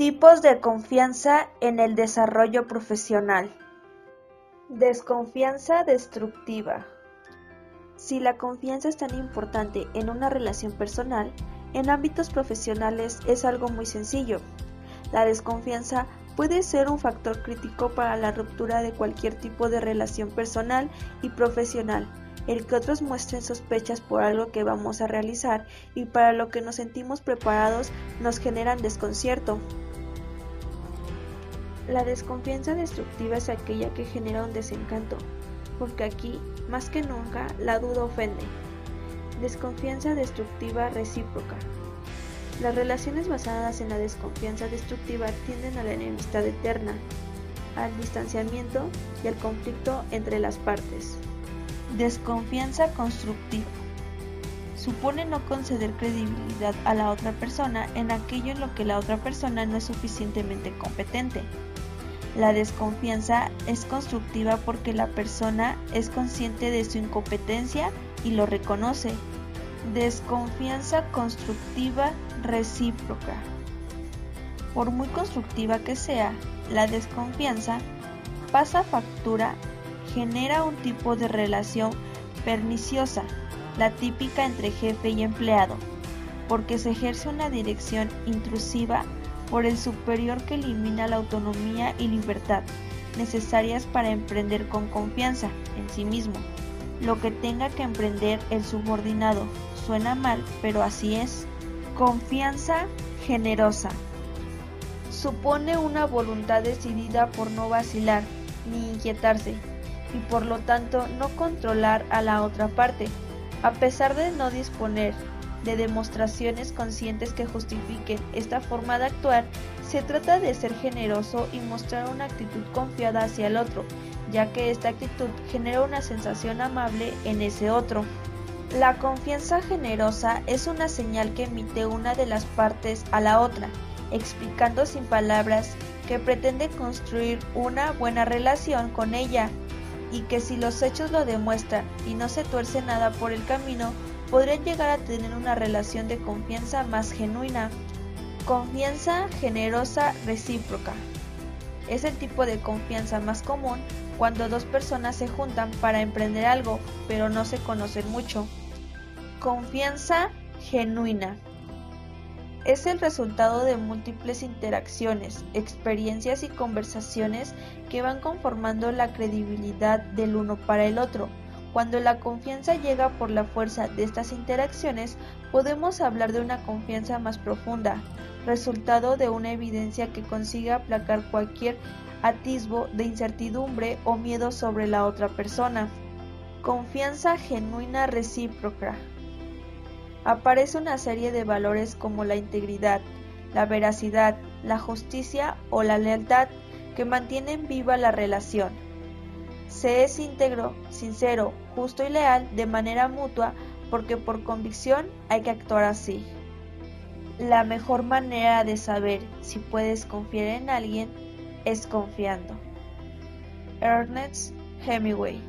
Tipos de confianza en el desarrollo profesional. Desconfianza destructiva. Si la confianza es tan importante en una relación personal, en ámbitos profesionales es algo muy sencillo. La desconfianza puede ser un factor crítico para la ruptura de cualquier tipo de relación personal y profesional, el que otros muestren sospechas por algo que vamos a realizar y para lo que nos sentimos preparados nos generan desconcierto. La desconfianza destructiva es aquella que genera un desencanto, porque aquí, más que nunca, la duda ofende. Desconfianza destructiva recíproca. Las relaciones basadas en la desconfianza destructiva tienden a la enemistad eterna, al distanciamiento y al conflicto entre las partes. Desconfianza constructiva. Supone no conceder credibilidad a la otra persona en aquello en lo que la otra persona no es suficientemente competente. La desconfianza es constructiva porque la persona es consciente de su incompetencia y lo reconoce. Desconfianza constructiva recíproca. Por muy constructiva que sea, la desconfianza pasa factura, genera un tipo de relación perniciosa, la típica entre jefe y empleado, porque se ejerce una dirección intrusiva por el superior que elimina la autonomía y libertad necesarias para emprender con confianza en sí mismo lo que tenga que emprender el subordinado. Suena mal, pero así es. Confianza generosa. Supone una voluntad decidida por no vacilar ni inquietarse y por lo tanto no controlar a la otra parte, a pesar de no disponer de demostraciones conscientes que justifiquen esta forma de actuar, se trata de ser generoso y mostrar una actitud confiada hacia el otro, ya que esta actitud genera una sensación amable en ese otro. La confianza generosa es una señal que emite una de las partes a la otra, explicando sin palabras que pretende construir una buena relación con ella y que si los hechos lo demuestran y no se tuerce nada por el camino, podrían llegar a tener una relación de confianza más genuina. Confianza generosa recíproca. Es el tipo de confianza más común cuando dos personas se juntan para emprender algo, pero no se conocen mucho. Confianza genuina. Es el resultado de múltiples interacciones, experiencias y conversaciones que van conformando la credibilidad del uno para el otro cuando la confianza llega por la fuerza de estas interacciones, podemos hablar de una confianza más profunda, resultado de una evidencia que consiga aplacar cualquier atisbo de incertidumbre o miedo sobre la otra persona. Confianza genuina recíproca. Aparece una serie de valores como la integridad, la veracidad, la justicia o la lealtad que mantienen viva la relación. Se es íntegro, sincero, justo y leal de manera mutua porque por convicción hay que actuar así. La mejor manera de saber si puedes confiar en alguien es confiando. Ernest Hemingway